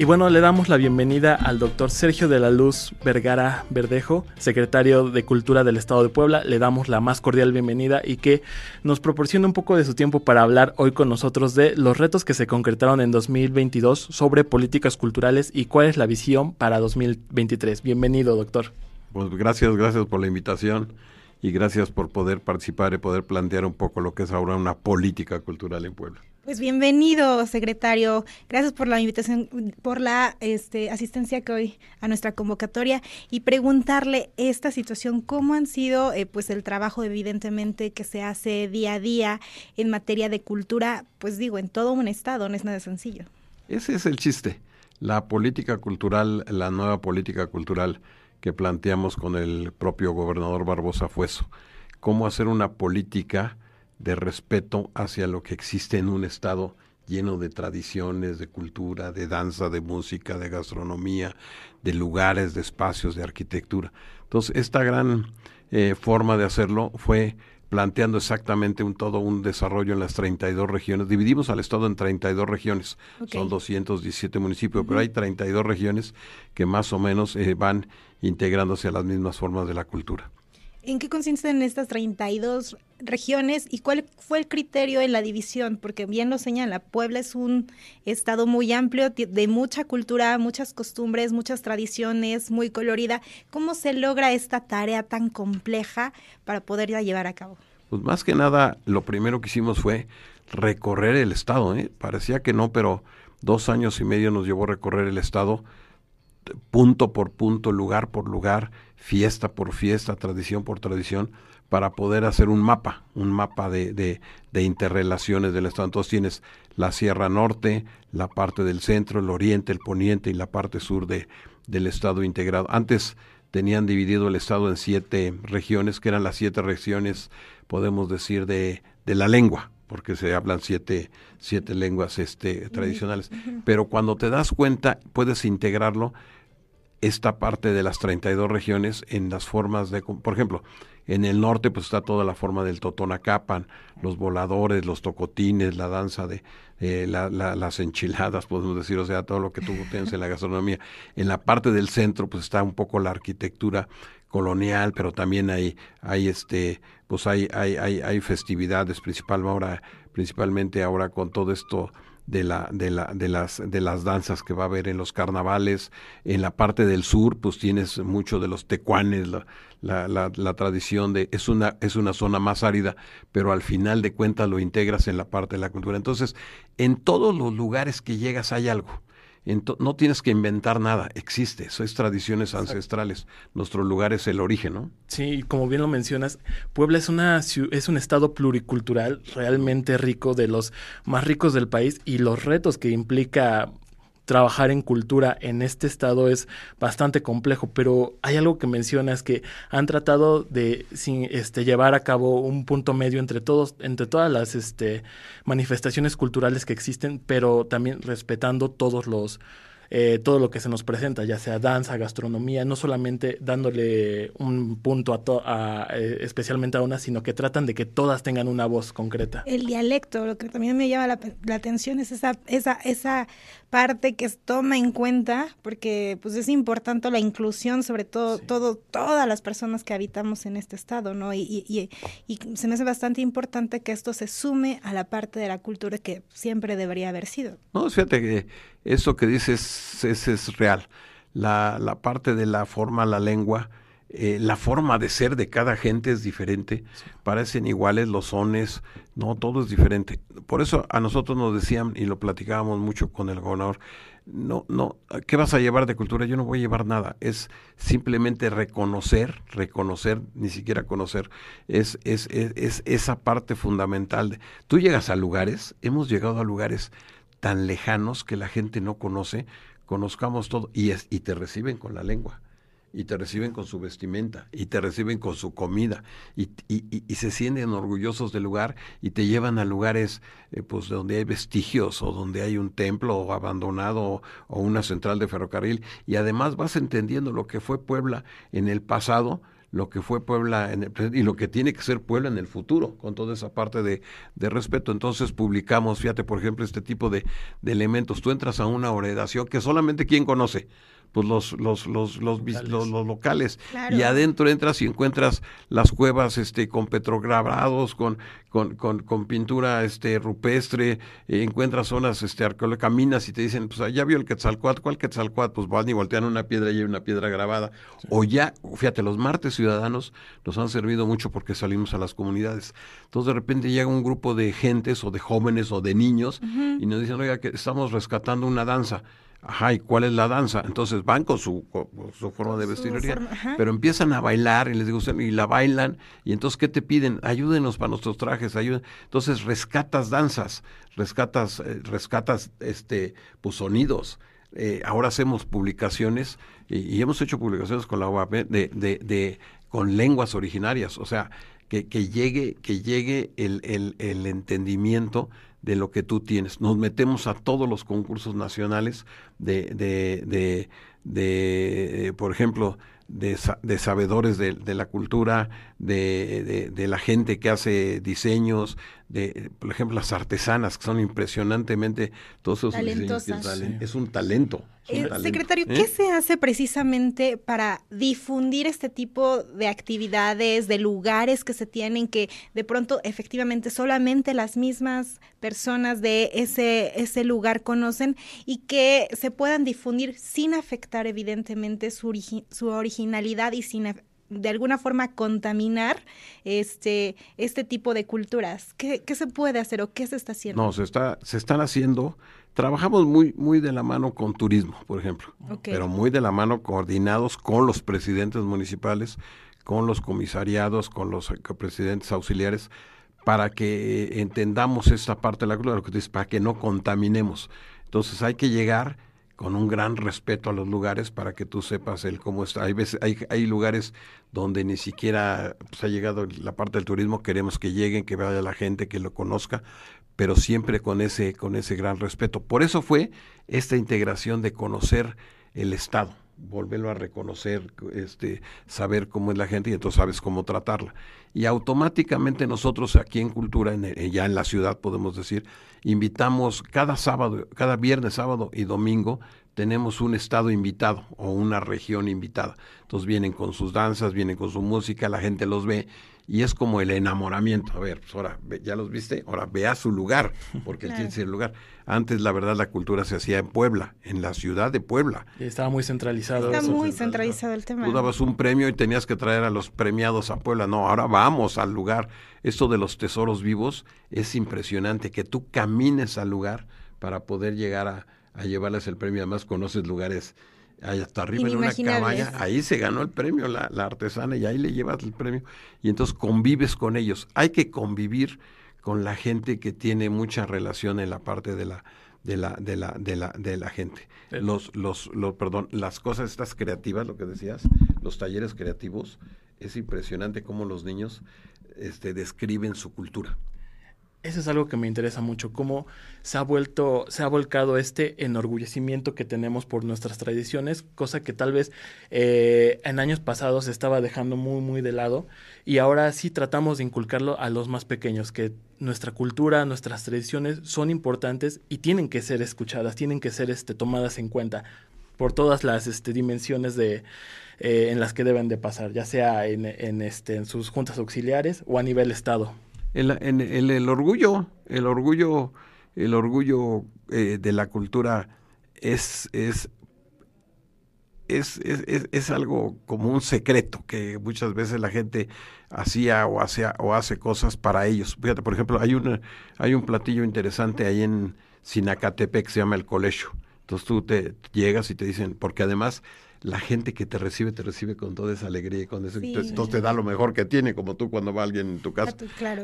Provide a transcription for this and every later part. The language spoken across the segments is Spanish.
Y bueno, le damos la bienvenida al doctor Sergio de la Luz Vergara Verdejo, secretario de Cultura del Estado de Puebla. Le damos la más cordial bienvenida y que nos proporciona un poco de su tiempo para hablar hoy con nosotros de los retos que se concretaron en 2022 sobre políticas culturales y cuál es la visión para 2023. Bienvenido, doctor. Pues gracias, gracias por la invitación y gracias por poder participar y poder plantear un poco lo que es ahora una política cultural en Puebla. Pues bienvenido, secretario. Gracias por la invitación, por la este, asistencia que hoy a nuestra convocatoria y preguntarle esta situación, cómo han sido eh, pues el trabajo evidentemente que se hace día a día en materia de cultura, pues digo, en todo un estado, no es nada sencillo. Ese es el chiste. La política cultural, la nueva política cultural que planteamos con el propio gobernador Barbosa Fueso. Cómo hacer una política de respeto hacia lo que existe en un estado lleno de tradiciones, de cultura, de danza, de música, de gastronomía, de lugares, de espacios, de arquitectura. Entonces, esta gran eh, forma de hacerlo fue planteando exactamente un todo un desarrollo en las 32 regiones. Dividimos al estado en 32 regiones, son 217 municipios, pero hay 32 regiones que más o menos eh, van integrándose a las mismas formas de la cultura. ¿En qué consisten estas 32 regiones y cuál fue el criterio en la división? Porque bien lo señala, Puebla es un estado muy amplio, de mucha cultura, muchas costumbres, muchas tradiciones, muy colorida. ¿Cómo se logra esta tarea tan compleja para poderla llevar a cabo? Pues más que nada, lo primero que hicimos fue recorrer el estado. ¿eh? Parecía que no, pero dos años y medio nos llevó a recorrer el estado punto por punto, lugar por lugar, fiesta por fiesta, tradición por tradición, para poder hacer un mapa, un mapa de, de, interrelaciones del Estado. Entonces tienes la Sierra Norte, la parte del centro, el oriente, el poniente y la parte sur de, del Estado integrado. Antes tenían dividido el Estado en siete regiones, que eran las siete regiones, podemos decir, de, de la lengua, porque se hablan siete, siete lenguas este, tradicionales. Pero cuando te das cuenta, puedes integrarlo esta parte de las 32 regiones en las formas de, por ejemplo, en el norte pues está toda la forma del totonacapan, los voladores, los tocotines, la danza de eh, las enchiladas, podemos decir, o sea, todo lo que tú tienes en la gastronomía. En la parte del centro pues está un poco la arquitectura colonial, pero también hay, hay este, pues hay, hay, hay, hay festividades, principal ahora, principalmente ahora con todo esto de, la, de, la, de, las, de las danzas que va a haber en los carnavales. En la parte del sur, pues tienes mucho de los tecuanes, la, la, la, tradición de... Es una, es una zona más árida, pero al final de cuentas lo integras en la parte de la cultura. Entonces, en todos los lugares que llegas hay algo no tienes que inventar nada, existe, eso es tradiciones ancestrales. Nuestro lugar es el origen, ¿no? Sí, como bien lo mencionas, Puebla es, una, es un estado pluricultural realmente rico, de los más ricos del país, y los retos que implica trabajar en cultura en este estado es bastante complejo, pero hay algo que mencionas que han tratado de sin, este, llevar a cabo un punto medio entre todos, entre todas las este, manifestaciones culturales que existen, pero también respetando todos los eh, todo lo que se nos presenta, ya sea danza, gastronomía, no solamente dándole un punto a, a eh, especialmente a una, sino que tratan de que todas tengan una voz concreta. El dialecto, lo que también me llama la, la atención es esa, esa, esa parte que toma en cuenta, porque pues es importante la inclusión, sobre todo, todo, todas las personas que habitamos en este estado, ¿no? Y, y, y, se me hace bastante importante que esto se sume a la parte de la cultura que siempre debería haber sido. No, fíjate que eso que dices es, es real. La, la, parte de la forma, la lengua, eh, la forma de ser de cada gente es diferente. Parecen iguales los sones, no, todo es diferente. Por eso a nosotros nos decían, y lo platicábamos mucho con el gobernador, no, no, ¿qué vas a llevar de cultura? Yo no voy a llevar nada. Es simplemente reconocer, reconocer, ni siquiera conocer. Es, es, es, es esa parte fundamental. De, tú llegas a lugares, hemos llegado a lugares tan lejanos que la gente no conoce, conozcamos todo y, es, y te reciben con la lengua y te reciben con su vestimenta y te reciben con su comida y, y, se sienten orgullosos del lugar y te llevan a lugares eh, pues donde hay vestigios o donde hay un templo abandonado o una central de ferrocarril y además vas entendiendo lo que fue Puebla en el pasado lo que fue Puebla en el y lo que tiene que ser Puebla en el futuro, con toda esa parte de, de respeto. Entonces publicamos, fíjate, por ejemplo, este tipo de, de elementos. Tú entras a una oración que solamente quien conoce pues los los los los locales, los, locales. y adentro entras y encuentras las cuevas este con petrograbados con con, con, con pintura este rupestre eh, encuentras zonas este arqueológicas caminas y te dicen pues ya vio el Quetzalcoatl ¿cuál Quetzalcoatl? pues van y voltean una piedra y hay una piedra grabada. O ya fíjate los martes ciudadanos nos han servido mucho porque salimos a las comunidades. Entonces de repente llega un grupo de gentes o de jóvenes o de niños y nos dicen oiga que estamos rescatando una danza Ajá, ¿y cuál es la danza? Entonces van con su, su forma de vestir, pero empiezan a bailar y les digo, y la bailan, y entonces, ¿qué te piden? Ayúdenos para nuestros trajes, ayuden. Entonces rescatas danzas, rescatas, eh, rescatas este, pues sonidos. Eh, ahora hacemos publicaciones, y, hemos hecho publicaciones con la UAP de, de, de, con lenguas originarias, o sea, que, que llegue, que llegue el, el, el entendimiento de lo que tú tienes. Nos metemos a todos los concursos nacionales de, de, de, por ejemplo, de, sabedores de, la cultura, de, la gente que hace diseños, de, por ejemplo, las artesanas, que son impresionantemente, todos esos diseños es un talento. Eh, secretario, ¿qué ¿eh? se hace precisamente para difundir este tipo de actividades, de lugares que se tienen que de pronto efectivamente solamente las mismas personas de ese, ese lugar conocen y que se puedan difundir sin afectar evidentemente su, su originalidad y sin de alguna forma contaminar este, este tipo de culturas? ¿Qué, ¿Qué, se puede hacer o qué se está haciendo? No, se, está, se están haciendo Trabajamos muy, muy de la mano con turismo, por ejemplo, pero muy de la mano coordinados con los presidentes municipales, con los comisariados, con los presidentes auxiliares, para que entendamos esta parte de la cultura, para que no contaminemos. Entonces hay que llegar con un gran respeto a los lugares para que tú sepas el cómo está. Hay veces hay, hay lugares donde ni siquiera pues, ha llegado la parte del turismo, queremos que lleguen, que vaya la gente, que lo conozca, pero siempre con ese, con ese gran respeto. Por eso fue esta integración de conocer el Estado, volverlo a reconocer, este, saber cómo es la gente y entonces sabes cómo tratarla. Y automáticamente nosotros aquí en Cultura, en, ya en la ciudad podemos decir, invitamos cada sábado, cada viernes, sábado y domingo, tenemos un estado invitado o una región invitada. Entonces vienen con sus danzas, vienen con su música, la gente los ve y es como el enamoramiento. A ver, pues ahora, ¿ya los viste? Ahora ve a su lugar, porque él tiene el lugar. Antes, la verdad, la cultura se hacía en Puebla, en la ciudad de Puebla. Y estaba muy centralizado. Está muy centralizado el tema. Tú dabas un premio y tenías que traer a los premiados a Puebla. No, ahora vamos al lugar. Esto de los tesoros vivos es impresionante, que tú camines al lugar para poder llegar a, a llevarles el premio. Además, conoces lugares ahí hasta arriba en una cabaña, ahí se ganó el premio la, artesana y ahí le llevas el premio y entonces convives con ellos. Hay que convivir con la gente que tiene mucha relación en la parte de la de la de la de la de la gente. Los los los perdón, las cosas estas creativas, lo que decías, los talleres creativos, es impresionante cómo los niños este describen su cultura eso es algo que me interesa mucho, cómo se ha vuelto, se ha volcado este enorgullecimiento que tenemos por nuestras tradiciones, cosa que tal vez eh, en años pasados se estaba dejando muy, muy de lado, y ahora sí tratamos de inculcarlo a los más pequeños, que nuestra cultura, nuestras tradiciones son importantes y tienen que ser escuchadas, tienen que ser este, tomadas en cuenta por todas las este, dimensiones de, eh, en las que deben de pasar, ya sea en, en, este, en sus juntas auxiliares o a nivel Estado el, en, el, orgullo, el orgullo, el orgullo eh, de la cultura es, es, es, es, algo como un secreto que muchas veces la gente hacía o hace, o hace cosas para ellos. Fíjate, por ejemplo, hay, una, hay un platillo interesante ahí en Sinacatepec que se llama el colegio. Entonces tú te llegas y te dicen, porque además la gente que te recibe, te recibe con toda esa alegría y con eso. Entonces te da lo mejor que tiene, como tú cuando va alguien en tu casa.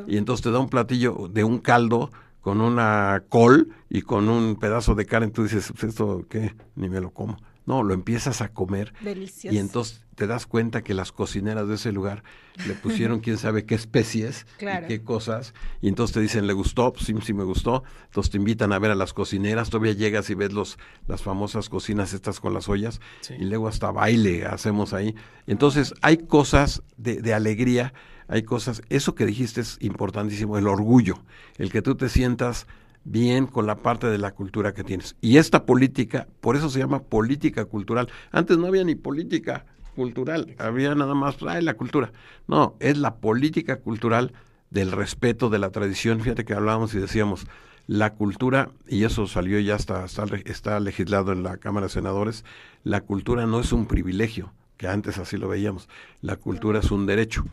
Y entonces te da un platillo de un caldo con una col y con un pedazo de carne. Tú dices, pues, ¿esto qué? Ni me lo como. No, lo empiezas a comer. Delicioso. Y entonces te das cuenta que las cocineras de ese lugar le pusieron quién sabe qué especies y qué cosas. Y entonces te dicen, ¿le gustó? Pues sí, sí me gustó. Entonces te invitan a ver a las cocineras. Todavía llegas y ves los, las famosas cocinas estas con las ollas. Y luego hasta baile hacemos ahí. Entonces hay cosas de, de alegría, hay cosas. Eso que dijiste es importantísimo, el orgullo. El que tú te sientas bien con la parte de la cultura que tienes. Y esta política, por eso se llama política cultural. Antes no había ni política cultural, había nada más, ay, la cultura. No, es la política cultural del respeto de la tradición. Fíjate que hablábamos y decíamos, la cultura, y eso salió ya está, está, está legislado en la Cámara de Senadores, la cultura no es un privilegio, que antes así lo veíamos, la cultura es un derecho.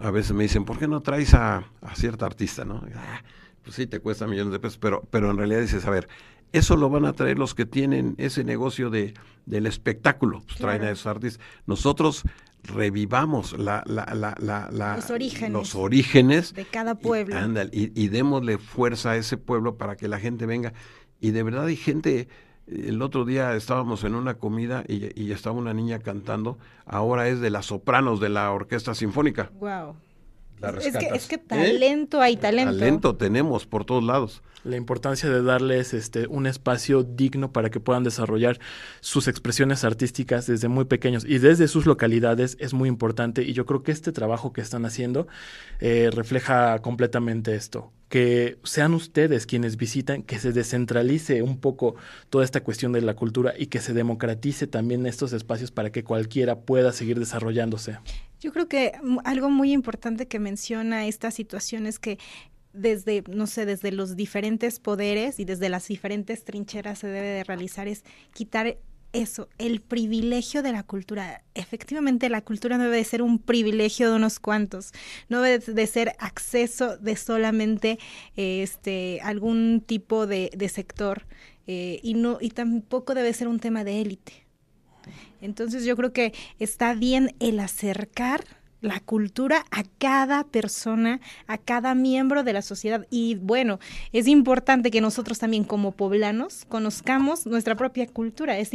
A veces me dicen, ¿por qué no traes a, a cierta artista? ¿no? Ah, pues sí, te cuesta millones de pesos, pero, pero en realidad dices, a ver, eso lo van a traer los que tienen ese negocio de, del espectáculo, pues traen a esos artistas. Nosotros revivamos la, la, la, los, orígenes los, orígenes de cada pueblo. Y, y, démosle fuerza a ese pueblo para que la gente venga. Y de verdad hay gente, el otro día estábamos en una comida y, y estaba una niña cantando, ahora es de las sopranos de la Orquesta Sinfónica. Wow es, que, es que talento hay talento. Talento tenemos por todos lados. La importancia de darles este un espacio digno para que puedan desarrollar sus expresiones artísticas desde muy pequeños y desde sus localidades es muy importante y yo creo que este trabajo que están haciendo eh, refleja completamente esto que sean ustedes quienes visitan, que se descentralice un poco toda esta cuestión de la cultura y que se democratice también estos espacios para que cualquiera pueda seguir desarrollándose. Yo creo que algo muy importante que menciona esta situación es que desde, no sé, desde los diferentes poderes y desde las diferentes trincheras se debe de realizar es quitar eso, el privilegio de la cultura. Efectivamente, la cultura no debe de ser un privilegio de unos cuantos, no debe de ser acceso de solamente este algún tipo de, sector eh, y no y tampoco debe ser un tema de élite. Entonces yo creo que está bien el acercar la cultura a cada persona, a cada miembro de la sociedad. Y bueno, es importante que nosotros también como poblanos conozcamos nuestra propia cultura. Es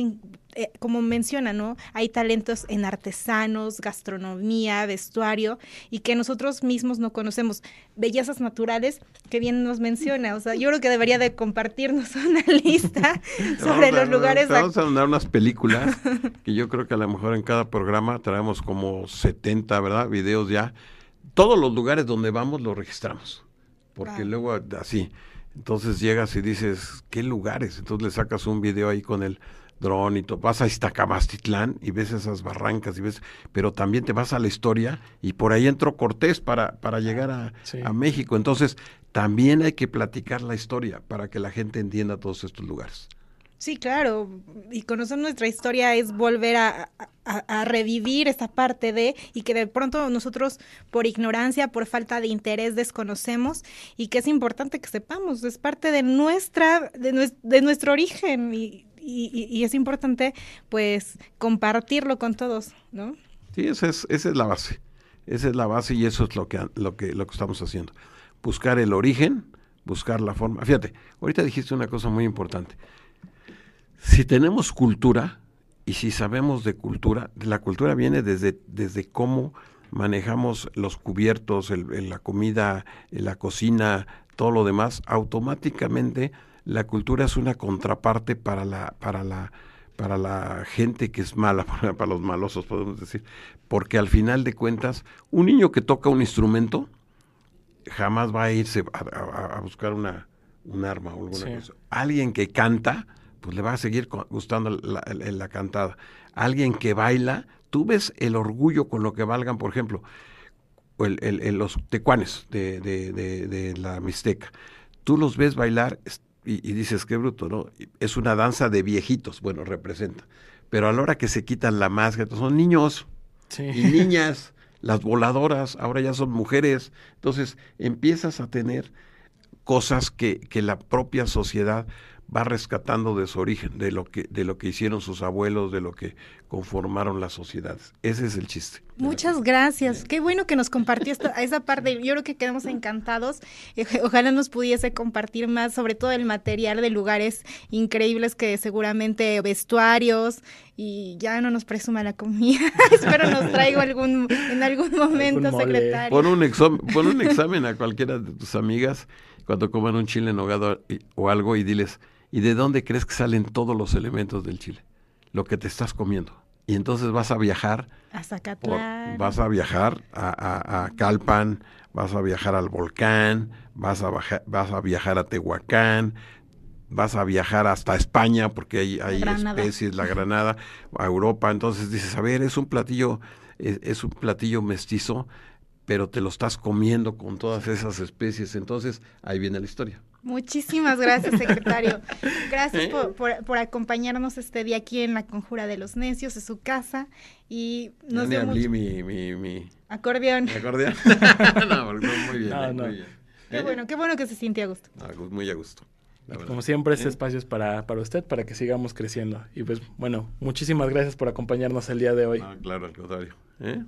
eh, como menciona, ¿no? Hay talentos en artesanos, gastronomía, vestuario, y que nosotros mismos no conocemos. Bellezas naturales, que bien nos menciona. O sea, yo creo que debería de compartirnos una lista sobre los lugares. Vamos a mandar unas películas, que yo creo que a lo mejor en cada programa traemos como 70, ¿verdad? Videos ya. Todos los lugares donde vamos los registramos, porque luego así. Entonces llegas y dices, ¿qué lugares? Entonces le sacas un video ahí con el dron y todo. Vas a Iztacamastitlán y ves esas barrancas y ves, pero también te vas a la historia y por ahí entró Cortés para, para llegar a, a México. Entonces, también hay que platicar la historia para que la gente entienda todos estos lugares. Sí, claro. Y conocer nuestra historia es volver a, a, revivir esa parte de, y que de pronto nosotros por ignorancia, por falta de interés desconocemos, y que es importante que sepamos, es parte de nuestra, de, de nuestro origen. Y, y, es importante pues compartirlo con todos, ¿no? Sí, esa es, esa es la base. Esa es la base y eso es lo que, lo que, lo que estamos haciendo. Buscar el origen, buscar la forma. Fíjate, ahorita dijiste una cosa muy importante. Si tenemos cultura y si sabemos de cultura, la cultura viene desde, desde cómo manejamos los cubiertos, la comida, la cocina, todo lo demás, automáticamente la cultura es una contraparte para la, para la, para la gente que es mala, para, los malosos podemos decir, porque al final de cuentas, un niño que toca un instrumento jamás va a irse a, buscar una, un arma o alguna cosa. Alguien que canta, pues le va a seguir gustando la, la, cantada. Alguien que baila, tú ves el orgullo con lo que valgan, por ejemplo, el, el, los tecuanes de, de, de, de la Mixteca. Tú los ves bailar, y, dices, qué bruto, ¿no? Es una danza de viejitos, bueno, representa. Pero a la hora que se quitan la máscara, son niños y niñas, las voladoras, ahora ya son mujeres. Entonces empiezas a tener cosas que, que la propia sociedad va rescatando de su origen, de lo que, de lo que hicieron sus abuelos, de lo que conformaron las sociedades. Ese es el chiste. Muchas gracias. Qué bueno que nos compartió esta, esa parte. Yo creo que quedamos encantados. Eh, ojalá nos pudiese compartir más, sobre todo el material de lugares increíbles que seguramente vestuarios y ya no nos presuma la comida. Espero nos traigo algún en algún momento, secretario. Pon un, examen, pon un examen a cualquiera de tus amigas cuando coman un chile en hogado o algo y diles, ¿y de dónde crees que salen todos los elementos del chile? Lo que te estás comiendo y entonces vas a viajar a Zacatlán. vas a viajar a, Calpan, vas a viajar al volcán, vas a, vas a viajar a Tehuacán, vas a viajar hasta España porque hay, hay especies, la Granada, a Europa, entonces dices, a ver, es un platillo, es un platillo mestizo, pero te lo estás comiendo con todas esas especies, entonces ahí viene la historia. Muchísimas gracias, secretario. Gracias ¿Eh? por, acompañarnos este día aquí en la Conjura de los Necios, en su casa. Y nos dio mucho... mi, mi, mi, acordeón. ¿Mi acordeón? no, muy bien, muy bien. Qué ¿Eh? bueno, qué bueno que se siente a gusto. muy a gusto. Como siempre, este ¿Eh? espacio es para, para usted, para que sigamos creciendo. Y pues, bueno, muchísimas gracias por acompañarnos el día de hoy. claro, al contrario. ¿Eh?